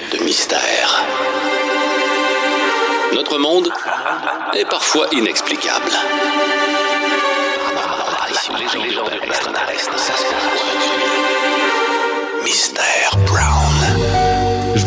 de mystère. Notre monde est parfois inexplicable. Mystère Brown.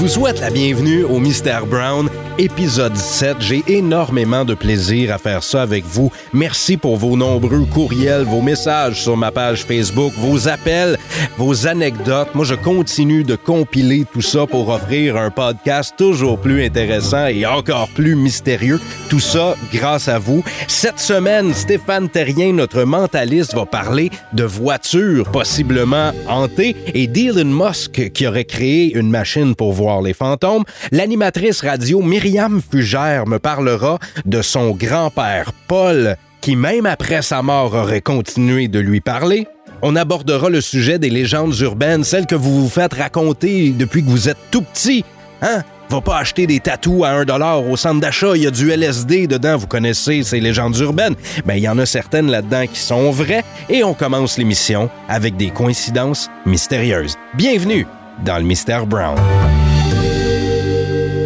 Vous souhaite la bienvenue au Mystère Brown, épisode 7. J'ai énormément de plaisir à faire ça avec vous. Merci pour vos nombreux courriels, vos messages sur ma page Facebook, vos appels, vos anecdotes. Moi, je continue de compiler tout ça pour offrir un podcast toujours plus intéressant et encore plus mystérieux. Tout ça grâce à vous. Cette semaine, Stéphane Terrien, notre mentaliste, va parler de voitures possiblement hantées et d'Elon Musk qui aurait créé une machine pour voir les fantômes. L'animatrice radio Myriam Fugère me parlera de son grand-père Paul qui, même après sa mort, aurait continué de lui parler. On abordera le sujet des légendes urbaines, celles que vous vous faites raconter depuis que vous êtes tout petit. Hein? Va pas acheter des tatous à 1 dollar au centre d'achat, il y a du LSD dedans, vous connaissez ces légendes urbaines? Ben, il y en a certaines là-dedans qui sont vraies et on commence l'émission avec des coïncidences mystérieuses. Bienvenue dans le Mystère Brown.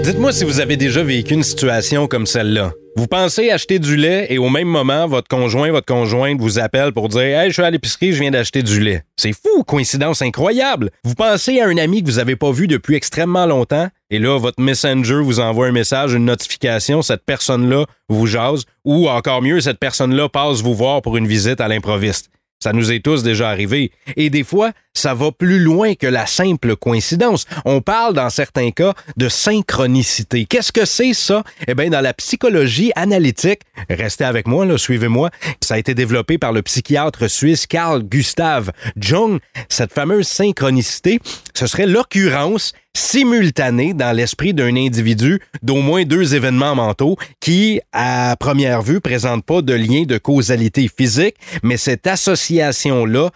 Dites-moi si vous avez déjà vécu une situation comme celle-là. Vous pensez acheter du lait et au même moment, votre conjoint, votre conjointe vous appelle pour dire Hey, je suis à l'épicerie, je viens d'acheter du lait. C'est fou, coïncidence incroyable. Vous pensez à un ami que vous n'avez pas vu depuis extrêmement longtemps et là, votre messenger vous envoie un message, une notification, cette personne-là vous jase ou encore mieux, cette personne-là passe vous voir pour une visite à l'improviste. Ça nous est tous déjà arrivé. Et des fois, ça va plus loin que la simple coïncidence. On parle dans certains cas de synchronicité. Qu'est-ce que c'est ça? Eh bien, dans la psychologie analytique, restez avec moi, suivez-moi, ça a été développé par le psychiatre suisse Carl Gustav Jung. Cette fameuse synchronicité, ce serait l'occurrence simultanée dans l'esprit d'un individu d'au moins deux événements mentaux qui, à première vue, présentent pas de lien de causalité physique, mais cette association-là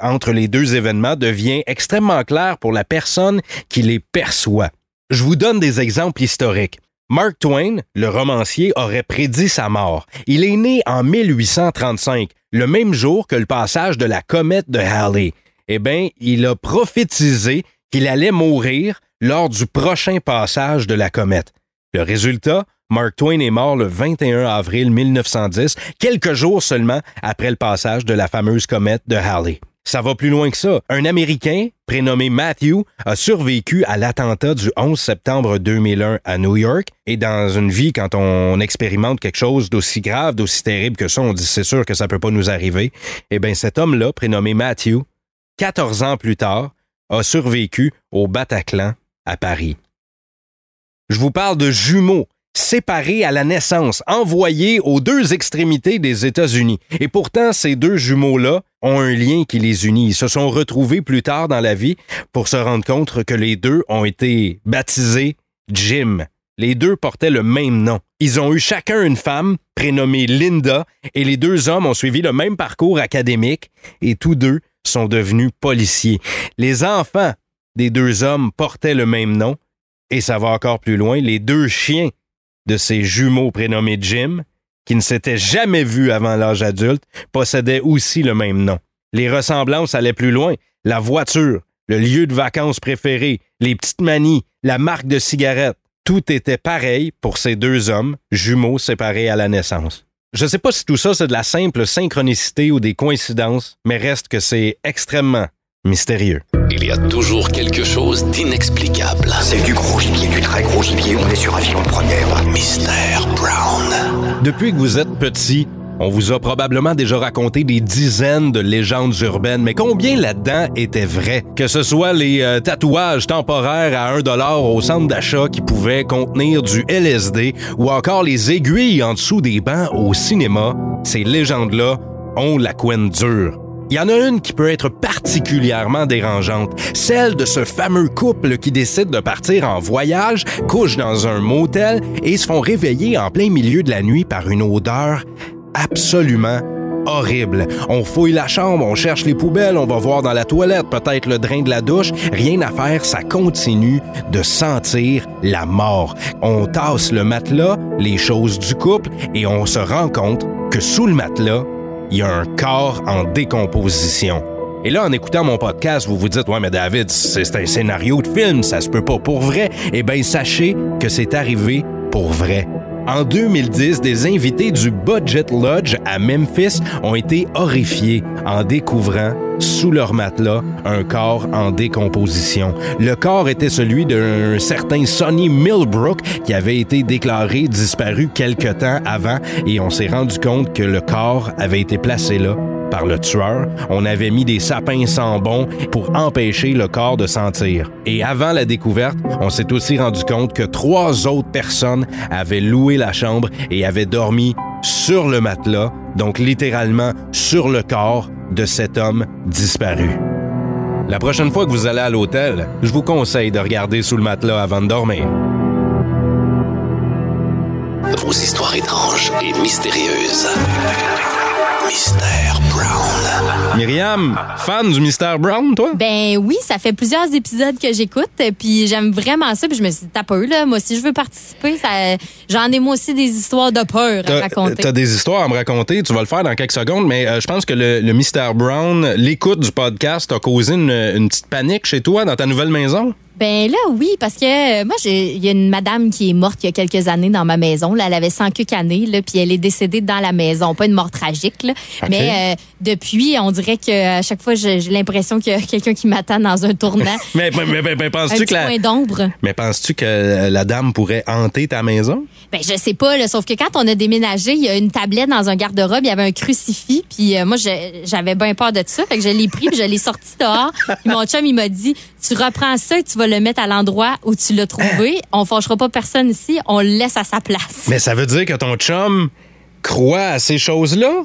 entre les deux événements devient extrêmement claire pour la personne qui les perçoit. Je vous donne des exemples historiques. Mark Twain, le romancier, aurait prédit sa mort. Il est né en 1835, le même jour que le passage de la comète de Halley. Eh bien, il a prophétisé qu'il allait mourir lors du prochain passage de la comète. Le résultat, Mark Twain est mort le 21 avril 1910, quelques jours seulement après le passage de la fameuse comète de Halley. Ça va plus loin que ça. Un Américain, prénommé Matthew, a survécu à l'attentat du 11 septembre 2001 à New York. Et dans une vie, quand on expérimente quelque chose d'aussi grave, d'aussi terrible que ça, on dit c'est sûr que ça peut pas nous arriver. Eh bien, cet homme-là, prénommé Matthew, 14 ans plus tard, a survécu au Bataclan à Paris. Je vous parle de jumeaux séparés à la naissance, envoyés aux deux extrémités des États-Unis. Et pourtant, ces deux jumeaux-là ont un lien qui les unit. Ils se sont retrouvés plus tard dans la vie pour se rendre compte que les deux ont été baptisés Jim. Les deux portaient le même nom. Ils ont eu chacun une femme prénommée Linda et les deux hommes ont suivi le même parcours académique et tous deux sont devenus policiers. Les enfants des deux hommes portaient le même nom et ça va encore plus loin. Les deux chiens de ces jumeaux prénommés Jim, qui ne s'étaient jamais vus avant l'âge adulte, possédaient aussi le même nom. Les ressemblances allaient plus loin. La voiture, le lieu de vacances préféré, les petites manies, la marque de cigarette, tout était pareil pour ces deux hommes, jumeaux séparés à la naissance. Je ne sais pas si tout ça c'est de la simple synchronicité ou des coïncidences, mais reste que c'est extrêmement mystérieux. Il y a toujours quelque chose d'inexplicable. C'est du gros gibier, du très gros gibier. On est sur un filon de première. Mystère Brown. Depuis que vous êtes petit, on vous a probablement déjà raconté des dizaines de légendes urbaines, mais combien là-dedans était vrai? Que ce soit les euh, tatouages temporaires à 1 dollar au centre d'achat qui pouvaient contenir du LSD ou encore les aiguilles en dessous des bancs au cinéma, ces légendes-là ont la couenne dure. Il y en a une qui peut être particulièrement dérangeante, celle de ce fameux couple qui décide de partir en voyage, couche dans un motel et se font réveiller en plein milieu de la nuit par une odeur absolument horrible. On fouille la chambre, on cherche les poubelles, on va voir dans la toilette, peut-être le drain de la douche. Rien à faire, ça continue de sentir la mort. On tasse le matelas, les choses du couple, et on se rend compte que sous le matelas, il y a un corps en décomposition. Et là, en écoutant mon podcast, vous vous dites, ouais, mais David, c'est un scénario de film, ça se peut pas pour vrai. Eh bien, sachez que c'est arrivé pour vrai. En 2010, des invités du Budget Lodge à Memphis ont été horrifiés en découvrant sous leur matelas un corps en décomposition. Le corps était celui d'un certain Sonny Millbrook qui avait été déclaré disparu quelque temps avant et on s'est rendu compte que le corps avait été placé là par le tueur. On avait mis des sapins sans bon pour empêcher le corps de sentir. Et avant la découverte, on s'est aussi rendu compte que trois autres personnes avaient loué la chambre et avaient dormi sur le matelas, donc littéralement sur le corps de cet homme disparu. La prochaine fois que vous allez à l'hôtel, je vous conseille de regarder sous le matelas avant de dormir. Vos histoires étranges et mystérieuses. Mystère Brown. Myriam, fan du Mystère Brown, toi? Ben oui, ça fait plusieurs épisodes que j'écoute, puis j'aime vraiment ça, puis je me suis dit, t'as peu, là, moi aussi je veux participer, ça, j'en ai moi aussi des histoires de peur à raconter. t'as des histoires à me raconter, tu vas le faire dans quelques secondes, mais euh, je pense que le, le Mystère Brown, l'écoute du podcast a causé une, une petite panique chez toi dans ta nouvelle maison? Ben là, oui, parce que euh, moi, il y a une madame qui est morte il y a quelques années dans ma maison. Là, elle avait 100 quelques années, là, puis elle est décédée dans la maison. Pas une mort tragique, là. Mais euh, depuis, on dirait que à chaque fois, j'ai l'impression qu'il y a quelqu'un qui m'attend dans un tournant. Mais, mais, mais- mais- penses-tu que la, point d'ombre. mais penses-tu que la dame pourrait hanter ta maison? Ben, je sais pas, là, sauf que quand on a déménagé, il y a une tablette dans un garde-robe, il y avait un crucifix, puis euh, moi, j'avais bien peur de ça, fait que je l'ai pris, puis je l'ai sorti dehors. Puis mon chum, il m'a dit, tu reprends ça et tu vas le mettre à l'endroit où tu l'as trouvé. On fâchera pas personne ici, on le laisse à sa place. Mais ça veut dire que ton chum croit à ces choses-là?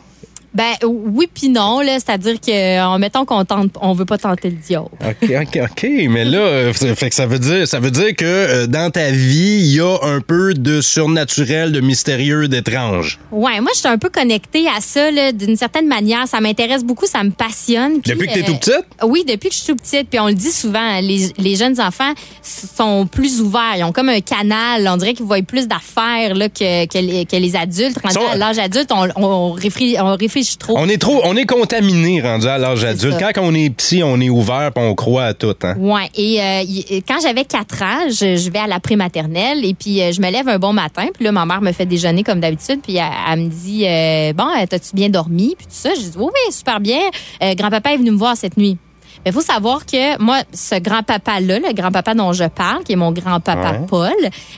Ben oui puis non, là, c'est-à-dire que, en mettons qu'on tente, on veut pas tenter le diable. OK, OK, OK. Mais là, euh, ça fait que ça veut dire, ça veut dire que euh, dans ta vie, il y a un peu de surnaturel, de mystérieux, d'étrange. Ouais, moi, je suis un peu connectée à ça, là, d'une certaine manière. Ça m'intéresse beaucoup, ça me passionne. Puis, Depuis que t'es euh, tout petite? Oui, depuis que je suis tout petite. Puis on le dit souvent, les, les jeunes enfants sont plus ouverts. Ils ont comme un canal. On dirait qu'ils voient plus d'affaires là, que, que, les, que les adultes. Rendus Sont- à l'âge adulte, on, on, réfléchit, on réfléchit On est trop, on est contaminé rendu à l'âge adulte. ça. Quand on est petit, on est ouvert puis on croit à tout. Hein? Et euh, y- quand j'avais 4 ans, je, je vais à la prématernelle et puis euh, je me lève un bon matin. Puis là, ma mère me fait déjeuner comme d'habitude. Puis elle, elle me dit euh, Bon, t'as-tu bien dormi? Puis tout ça. Je dis Oui, oui, super bien. Grand-papa est venu me voir cette nuit. Il faut savoir que moi, ce grand-papa-là, le grand-papa dont je parle, qui est mon grand-papa Ouais. Paul,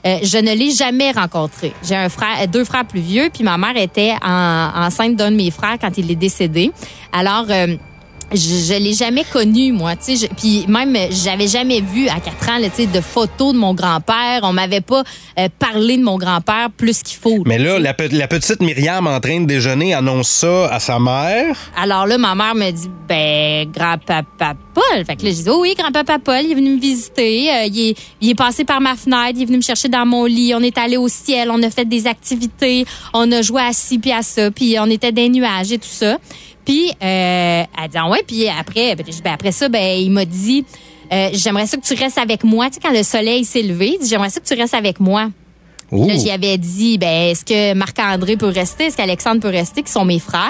euh, je ne l'ai jamais rencontré. J'ai un frère, euh, deux frères plus vieux, puis ma mère était en- enceinte d'un de mes frères quand il est décédé. Alors, euh, je, je l'ai jamais connu moi tu sais je- puis même j'avais jamais vu à 4 ans là, de photos de mon grand-père. On m'avait pas euh, parlé de mon grand-père plus qu'il faut Mais là, la, pe- la petite Myriam en train de déjeuner annonce ça à sa mère? alors là ma mère me dit ben grand-papa Paul. Fait que là j'ai dit oh oui grand-papa Paul il est venu me visiter. Euh, il est il est passé par ma fenêtre il est venu me chercher dans mon lit. On est allé au ciel on a fait des activités on a joué à ci puis à ça puis on était des nuages et tout ça puis euh, elle dit ah ouais puis après ben, ben, après ça ben il m'a dit euh, j'aimerais ça que tu restes avec moi. Tu sais quand le soleil s'est levé il dit, j'aimerais ça que tu restes avec moi Là, j'y avais dit, ben, est-ce que Marc-André peut rester? Est-ce qu'Alexandre peut rester? Qui sont mes frères?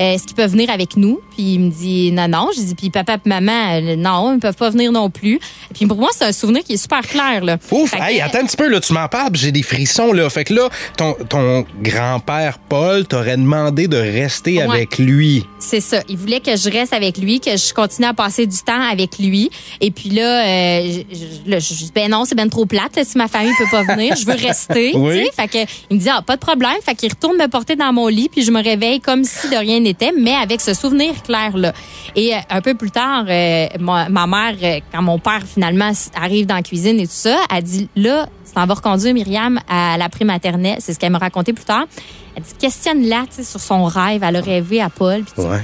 Euh, est-ce qu'ils peuvent venir avec nous? Puis il me dit, non, non. J'ai dit, puis papa et maman, euh, non, ils peuvent pas venir non plus. Puis pour moi, c'est un souvenir qui est super clair, là. Ouf, Fait que- hey, attends un petit peu, là, tu m'en parles, j'ai des frissons, là. Fait que là, ton, ton grand-père Paul t'aurait demandé de rester Ouais. avec lui. C'est ça. Il voulait que je reste avec lui, que je continue à passer du temps avec lui. Et puis là, euh, je, je- je dis, ben non, c'est ben trop plate. là, si ma famille peut pas venir, je veux rester. Oui. tu sais. Fait que, il me dit, ah, pas de problème. Fait qu'il retourne me porter dans mon lit, puis je me réveille comme si de rien n'était, mais avec ce souvenir clair-là. Et euh, un peu plus tard, euh, ma, ma mère, euh, quand mon père finalement arrive dans la cuisine et tout ça, elle dit, là, t'en vas reconduire Myriam à la prématernelle. C'est ce qu'elle me racontait plus tard. Elle dit, questionne-la, tu sais, sur son rêve. Elle a rêvé à Paul. Ouais.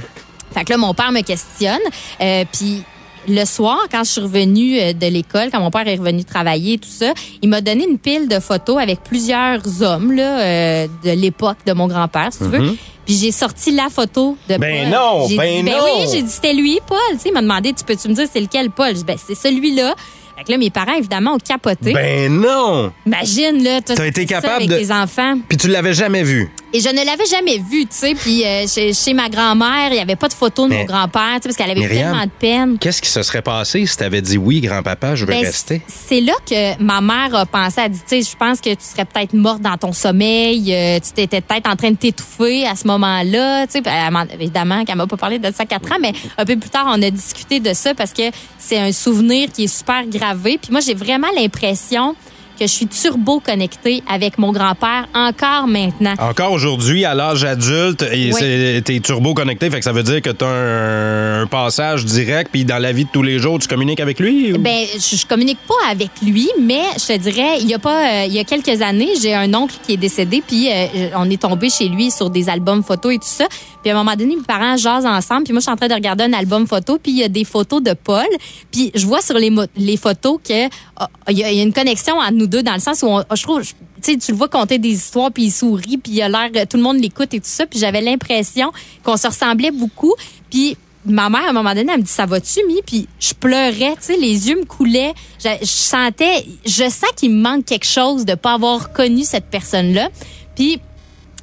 fait que là, mon père me questionne. Euh, puis le soir, quand je suis revenue euh, de l'école, quand mon père est revenu travailler et tout ça, il m'a donné une pile de photos avec plusieurs hommes là, euh, de l'époque de mon grand-père, si tu veux. Puis j'ai sorti la photo de Mhm. Ben Paul. non, ben dit, non. oui, j'ai dit c'était lui, Paul. Tu sais, il m'a demandé, tu peux-tu me dire c'est lequel Paul? J'ai dit, ben c'est celui-là. Fait que là, mes parents, évidemment, ont capoté. Ben non! Imagine, là, toi, T'as été tu fais ça capable avec de- tes enfants. Puis tu l'avais jamais vu. Et je ne l'avais jamais vu, tu sais. Puis euh, chez, chez ma grand-mère, il n'y avait pas de photo de Mais- mon grand-père, tu sais, parce qu'elle avait Myriam, tellement de peine. Qu'est-ce qui se serait passé si t'avais dit oui, grand-papa, je veux Ben, rester? C'est là que ma mère a pensé, a dit, tu sais, je pense que tu serais peut-être morte dans ton sommeil, euh, tu t'étais peut-être en train de t'étouffer à ce moment-là, tu sais, m'a- évidemment qu'elle m'a pas parlé de ça à quatre ans, mais un peu plus tard, on a discuté de ça parce que c'est un souvenir qui est super gravé. Puis moi, j'ai vraiment l'impression que je suis turbo connectée avec mon grand-père encore maintenant. Encore aujourd'hui, à l'âge adulte, Oui. c'est- t'es turbo connecté, fait que ça veut dire que t'as un, un passage direct, puis dans la vie de tous les jours, tu communiques avec lui? ou- Ben, je, je communique pas avec lui, mais je te dirais, il y a pas, euh, il y a quelques années, j'ai un oncle qui est décédé, puis euh, on est tombé chez lui sur des albums photos et tout ça. Puis à un moment donné, mes parents jasent ensemble, puis moi je suis en train de regarder un album photo, puis il y a des photos de Paul, puis je vois sur les, photos que ah, il y, a il y a une connexion entre nous deux dans le sens où je trouve, tu tu le vois conter des histoires, puis il sourit, puis il a l'air, tout le monde l'écoute et tout ça, puis j'avais l'impression qu'on se ressemblait beaucoup, puis ma mère, à un moment donné, elle me dit, ça va-tu, Mi? Puis je pleurais, tu sais, les yeux me coulaient. Je, je sentais, je sens qu'il me manque quelque chose de pas avoir connu cette personne-là. Puis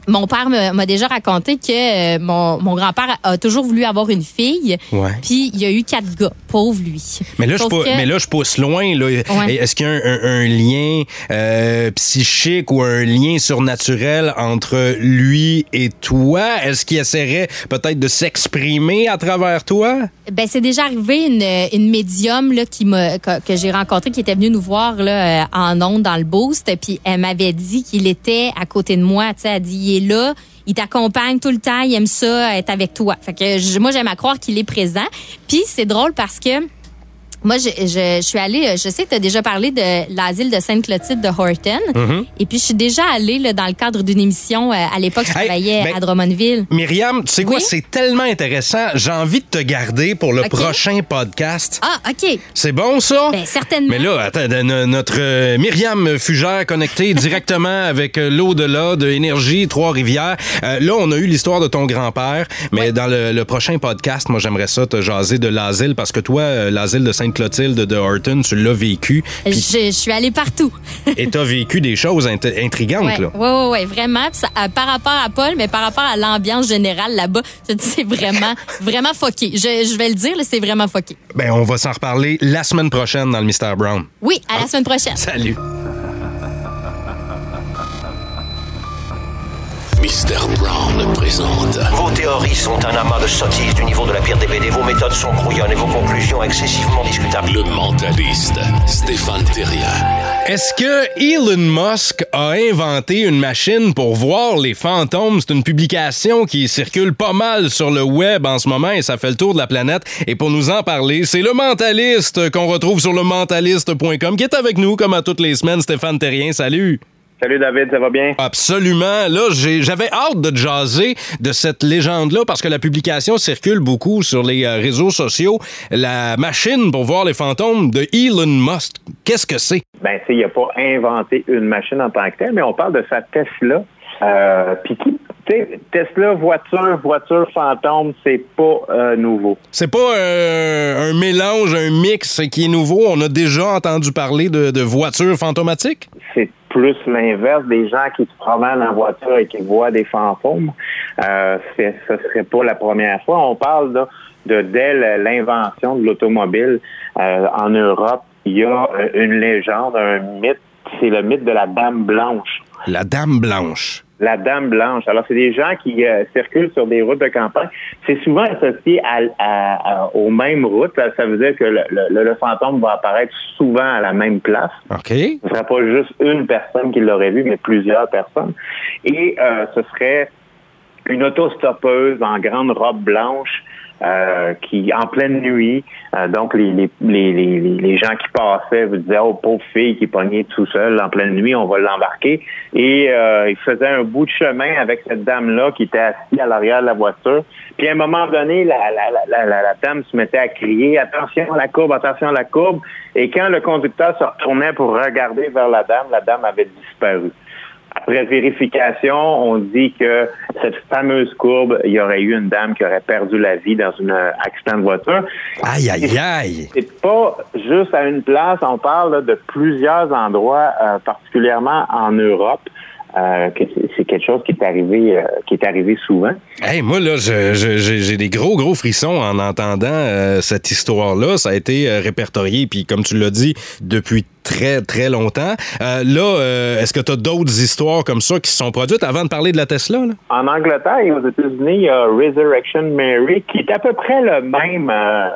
mon père m'a déjà raconté que euh, mon, mon grand-père a toujours voulu avoir une fille. Puis il y a eu quatre gars. Pauvre lui. Mais là, je Sauf pou- que- mais là, je pousse loin. Là. Ouais. Est-ce qu'il y a un, un- un lien euh, psychique ou un lien surnaturel entre lui et toi? Est-ce qu'il essaierait peut-être de s'exprimer à travers toi? Ben c'est déjà arrivé une, une médium là qui m'a que, que j'ai rencontrée qui était venue nous voir là euh, en ondes dans le boost puis elle m'avait dit qu'il était à côté de moi, elle dit il est là, il t'accompagne tout le temps, il aime ça être avec toi. Fait que moi j'aime à croire qu'il est présent. Puis c'est drôle parce que moi, je, je, je suis allée, euh, je sais que tu as déjà parlé de l'asile de Sainte-Clotilde de Horton. Mm-hmm. Et puis, je suis déjà allée là, dans le cadre d'une émission. euh, à l'époque, je Hey, travaillais ben- à Drummondville. Myriam, tu sais quoi? C'est tellement intéressant. J'ai envie de te garder pour le prochain podcast. Ah, OK. C'est bon, ça? Ben, certainement. Mais là, attends, notre euh, Myriam Fugère connectée directement avec l'au-delà de Énergie Trois-Rivières. Euh, là, on a eu l'histoire de ton grand-père, mais dans le, le prochain podcast, moi, j'aimerais ça te jaser de l'asile parce que toi, l'asile de Sainte-Clotilde de Horton, tu l'as vécu Je, suis allée partout. et t'as vécu des choses int- intrigantes, Ouais, là. ouais, ouais, ouais, vraiment. Ça, euh, par rapport à Paul, mais par rapport à l'ambiance générale là-bas, je te dis, c'est vraiment, vraiment foqué. Je, je vais le dire, c'est vraiment foqué. Ben, on va s'en reparler la semaine prochaine dans le Mystère Brown. Oui, à la semaine prochaine. Salut! Mr. Brown présente Vos théories sont un amas de sottises du niveau de la pire des BD. Vos méthodes sont brouillonnes et vos conclusions excessivement discutables. le mentaliste Stéphane Thérien. Est-ce que Elon Musk a inventé une machine pour voir les fantômes? C'est une publication qui circule pas mal sur le web en ce moment et ça fait le tour de la planète. Et pour nous en parler, c'est le mentaliste qu'on retrouve sur le mentaliste.com qui est avec nous comme à toutes les semaines. Stéphane Terrien, salut! Salut David, ça va bien? Absolument. Là, j'avais hâte de jaser de cette légende-là parce que la publication circule beaucoup sur les euh, réseaux sociaux. La machine pour voir les fantômes de Elon Musk. Qu'est-ce que c'est? Ben, il n'a pas inventé une machine en tant que telle, mais on parle de sa Tesla. Euh, Puis, Tesla, voiture, voiture fantôme, c'est pas euh, nouveau. C'est pas euh, un mélange, un mix qui est nouveau. On a déjà entendu parler de, de voitures fantomatiques. C'est plus l'inverse des gens qui se promènent en voiture et qui voient des fantômes. Euh, ce serait pas la première fois. On parle là, de dès l'invention de l'automobile euh, en Europe. Il y a une légende, un mythe. C'est le mythe de la Dame Blanche. La Dame Blanche. La Dame Blanche. Alors, c'est des gens qui euh, circulent sur des routes de campagne. C'est souvent associé à, à- à- aux mêmes routes. Ça, veut dire que le, le- le fantôme va apparaître souvent à la même place. OK. Ce ne serait pas juste une personne qui l'aurait vu, mais plusieurs personnes. Et euh, ce serait une autostoppeuse en grande robe blanche euh, qui, en pleine nuit, euh, donc les, les, les, les, gens qui passaient vous disaient Oh, pauvre fille qui est pognée tout seul en pleine nuit, on va l'embarquer. Et euh, il faisait un bout de chemin avec cette dame-là qui était assise à l'arrière de la voiture. Puis à un moment donné, la, la, la- la dame se mettait à crier Attention à la courbe, attention à la courbe. Et quand le conducteur se retournait pour regarder vers la dame, la dame avait disparu. Après vérification, on dit que cette fameuse courbe, il y aurait eu une dame qui aurait perdu la vie dans un accident de voiture. Aïe, aïe, aïe. C'est pas juste à une place, on parle là, de plusieurs endroits, euh, particulièrement en Europe. euh, que c'est- quelque chose qui est arrivé, euh, qui est arrivé souvent. Hey, moi, là, j'ai des gros, gros frissons en entendant euh, cette histoire-là. Ça a été euh, répertorié, puis comme tu l'as dit, depuis très, très longtemps. Euh, là, euh, est-ce que tu as d'autres histoires comme ça qui se sont produites avant de parler de la Tesla? Là? En Angleterre et aux États-Unis, il y a Resurrection Mary, qui est à peu près le même, euh,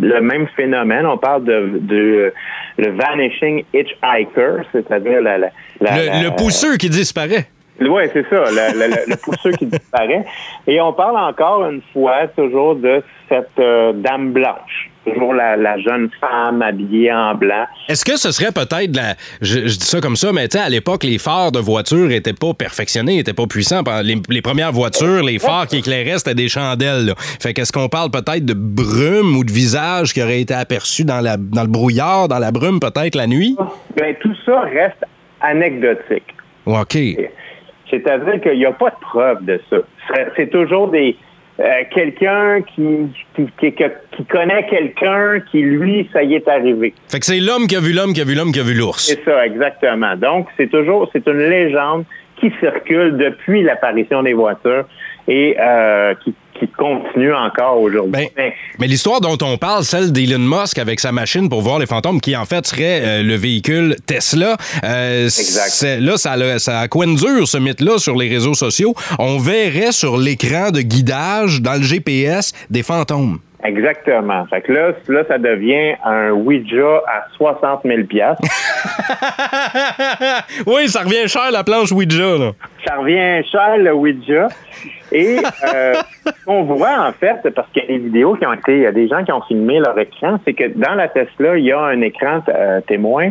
le même phénomène. On parle de, de le vanishing hitchhiker, c'est-à-dire la, la, la- Le, le pousseux qui disparaît. Oui, c'est ça, le, le, le- pousseux qui disparaît. Et on parle encore une fois toujours de cette dame blanche, toujours la, la jeune femme habillée en blanc. Est-ce que ce serait peut-être la. Je, je dis ça comme ça, mais tu sais, à l'époque, les phares de voitures étaient pas perfectionnés, étaient pas puissants. Les, les premières voitures, les phares qui éclairaient, c'était des chandelles. là. Fait qu'est-ce qu'on parle peut-être de brume ou de visage qui aurait été aperçu dans, la, dans le brouillard, dans la brume, peut-être la nuit? Ben, tout ça reste anecdotique. OK. C'est-à-dire qu'il n'y a pas de preuve de ça. C'est toujours des euh, quelqu'un qui, qui, qui, qui connaît quelqu'un qui, lui, ça y est arrivé. Fait que c'est l'homme qui a vu l'homme qui a vu l'homme qui a vu l'ours. C'est ça, exactement. Donc, c'est toujours, c'est une légende qui circule depuis l'apparition des voitures et euh, qui, qui continue encore aujourd'hui. Ben, Mais- mais l'histoire dont on parle, celle d'Elon Musk avec sa machine pour voir les fantômes, qui en fait serait euh, le véhicule Tesla, euh, là, ça a, ça a coin dur, ce mythe-là, sur les réseaux sociaux. On verrait sur l'écran de guidage, dans le GPS, des fantômes. Exactement. Fait que là, là, ça devient un Ouija à 60 000 oui, ça revient cher, la planche Ouija. Là. Ça revient cher, le Ouija. Et euh, ce qu'on voit, en fait, parce qu'il y a des vidéos qui ont été, il y a des gens qui ont filmé leur écran, c'est que dans la Tesla, il y a un écran euh, témoin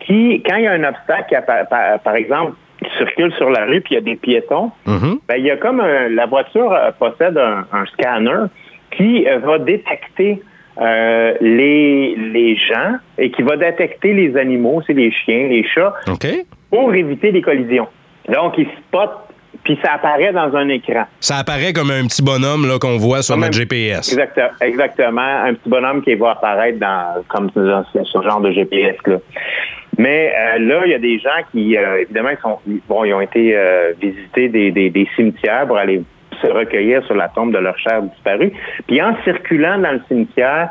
qui, quand il y a un obstacle, qui par, par exemple, qui circule sur la rue, puis il y a des piétons, Mhm. ben, il y a comme un- la voiture euh, possède un, un scanner qui euh, va détecter euh, les, les gens et qui va détecter les animaux, c'est les chiens, les chats, pour éviter des collisions. Donc, il spot, puis ça apparaît dans un écran. Ça apparaît comme un petit bonhomme là, qu'on voit sur Comme notre un- GPS. Exact- exactement. Un petit bonhomme qui va apparaître dans comme dans ce genre de GPS là. Mais euh, là, il y a des gens qui, euh, évidemment, ils, sont, bon, ils ont été euh, visiter des, des, des cimetières pour aller se recueillir sur la tombe de leur cher disparu. Puis en circulant dans le cimetière,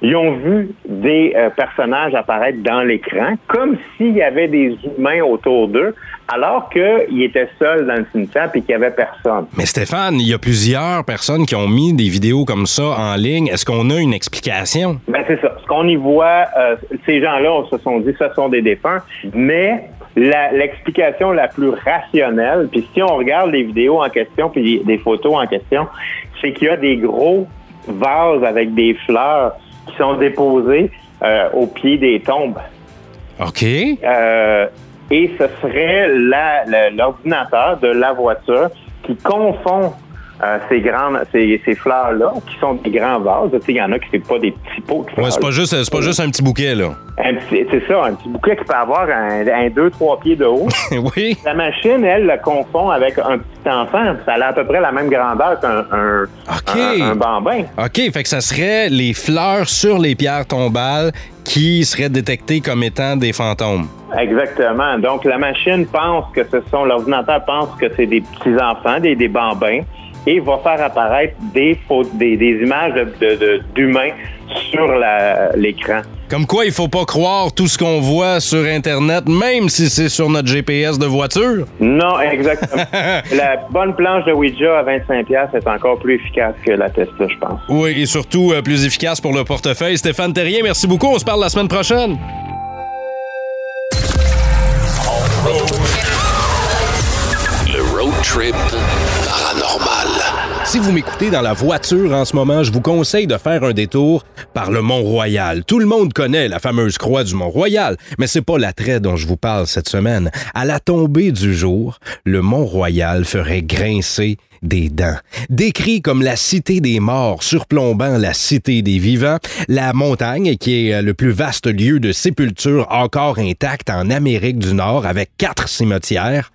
ils ont vu des euh, personnages apparaître dans l'écran, comme s'il y avait des humains autour d'eux, alors qu'ils étaient seuls dans le cimetière et qu'il n'y avait personne. Mais Stéphane, il y a plusieurs personnes qui ont mis des vidéos comme ça en ligne. Est-ce qu'on a une explication? Ben c'est ça. Ce qu'on y voit, euh, ces gens-là, on se sont dit, ce sont des défunts, mais la- l'explication la, plus rationnelle, puis si on regarde les vidéos en question, puis des photos en question, c'est qu'il y a des gros vases avec des fleurs qui sont déposés euh, au pied des tombes. OK. Euh, et ce serait l'ordinateur de la voiture qui confond euh, ces grandes, ces, ces fleurs-là, qui sont des grands vases. Il y en a qui ne pas des petits pots de fleurs. Ouais, c'est pas juste, c'est pas juste un petit bouquet, là. Un C'est ça, un petit bouquet qui peut avoir un 2-3 pieds de haut. oui. La machine, elle, le confond avec un petit enfant. Ça a à peu près la même grandeur qu'un un, un- un bambin. OK, fait que ça serait les fleurs sur les pierres tombales qui seraient détectées comme étant des fantômes. Exactement. Donc, la machine pense que ce sont, l'ordinateur pense que c'est des petits-enfants, des, des bambins, et va faire apparaître des, photos- des, des images de- de- de- d'humains sur l'écran. Comme quoi, il faut pas croire tout ce qu'on voit sur Internet, même si c'est sur notre GPS de voiture. Non, exactement. la bonne planche de Ouija à 25$ est encore plus efficace que la Tesla, je pense. Oui, et surtout euh, plus efficace pour le portefeuille. Stéphane Terrien, merci beaucoup. On se parle la semaine prochaine. Trip paranormal. Si vous m'écoutez dans la voiture en ce moment, je vous conseille de faire un détour par le Mont-Royal. Tout le monde connaît la fameuse croix du Mont-Royal, mais c'est pas l'attrait dont je vous parle cette semaine. À la tombée du jour, le Mont-Royal ferait grincer des dents. Décrit comme la cité des morts surplombant la cité des vivants, la montagne, qui est euh, le plus vaste lieu de sépulture encore intact en Amérique du Nord avec quatre cimetières,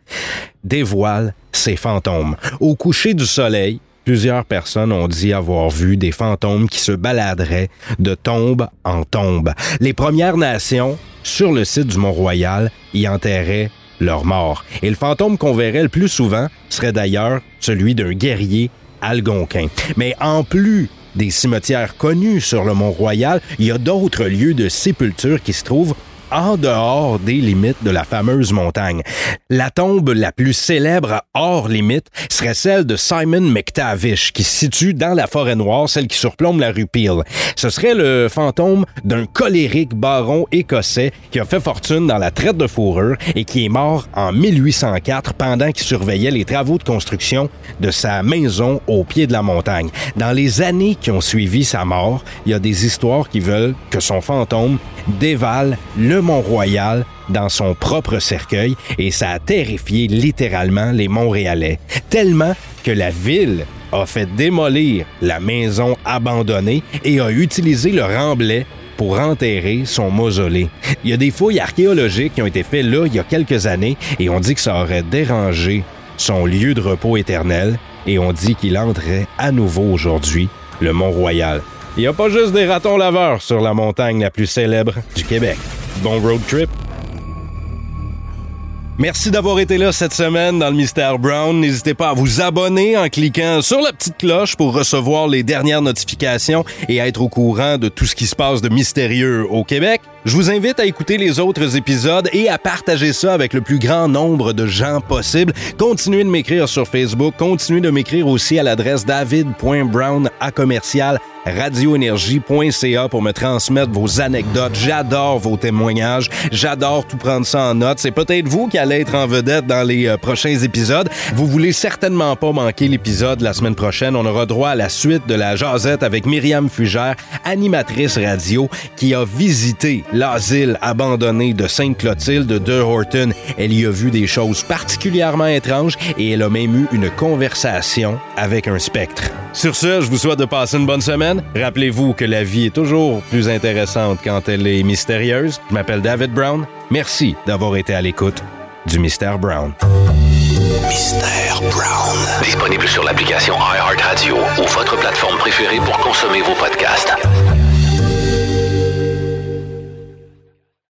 dévoile ses fantômes. Au coucher du soleil, Plusieurs personnes ont dit avoir vu des fantômes qui se baladeraient de tombe en tombe. Les Premières Nations, sur le site du Mont-Royal, y enterraient leur mort. Et le fantôme qu'on verrait le plus souvent serait d'ailleurs celui d'un guerrier algonquin. Mais en plus des cimetières connus sur le Mont-Royal, il y a d'autres lieux de sépulture qui se trouvent en dehors des limites de la fameuse montagne. La tombe la plus célèbre hors limite serait celle de Simon McTavish, qui se situe dans la forêt noire, celle qui surplombe la rue Peel. Ce serait le fantôme d'un colérique baron écossais qui a fait fortune dans la traite de fourrure et qui est mort en 1804 pendant qu'il surveillait les travaux de construction de sa maison au pied de la montagne. Dans les années qui ont suivi sa mort, il y a des histoires qui veulent que son fantôme dévale le Mont-Royal dans son propre cercueil et ça a terrifié littéralement les Montréalais. Tellement que la ville a fait démolir la maison abandonnée et a utilisé le remblai pour enterrer son mausolée. Il y a des fouilles archéologiques qui ont été faites là il y a quelques années et on dit que ça aurait dérangé son lieu de repos éternel et on dit qu'il entrait à nouveau aujourd'hui le Mont-Royal. Il n'y a pas juste des ratons laveurs sur la montagne la plus célèbre du Québec. Bon road trip! Merci d'avoir été là cette semaine dans le Mystère Brown. N'hésitez pas à vous abonner en cliquant sur la petite cloche pour recevoir les dernières notifications et être au courant de tout ce qui se passe de mystérieux au Québec. Je vous invite à écouter les autres épisodes et à partager ça avec le plus grand nombre de gens possible. Continuez de m'écrire sur Facebook, continuez de m'écrire aussi à l'adresse david.brown à commercial radioénergie.ca pour me transmettre vos anecdotes. J'adore vos témoignages. J'adore tout prendre ça en note. C'est peut-être vous qui allez être en vedette dans les euh, prochains épisodes. Vous voulez certainement pas manquer l'épisode la semaine prochaine. On aura droit à la suite de la jasette avec Myriam Fugère, animatrice radio, qui a visité l'asile abandonné de Sainte-Clotilde de Horton. Elle y a vu des choses particulièrement étranges et elle a même eu une conversation avec un spectre. Sur ce, je vous souhaite de passer une bonne semaine. Rappelez-vous que la vie est toujours plus intéressante quand elle est mystérieuse. Je m'appelle David Brown. Merci d'avoir été à l'écoute du Mystère Brown. Mystère Brown. Disponible sur l'application iHeartRadio ou votre plateforme préférée pour consommer vos podcasts.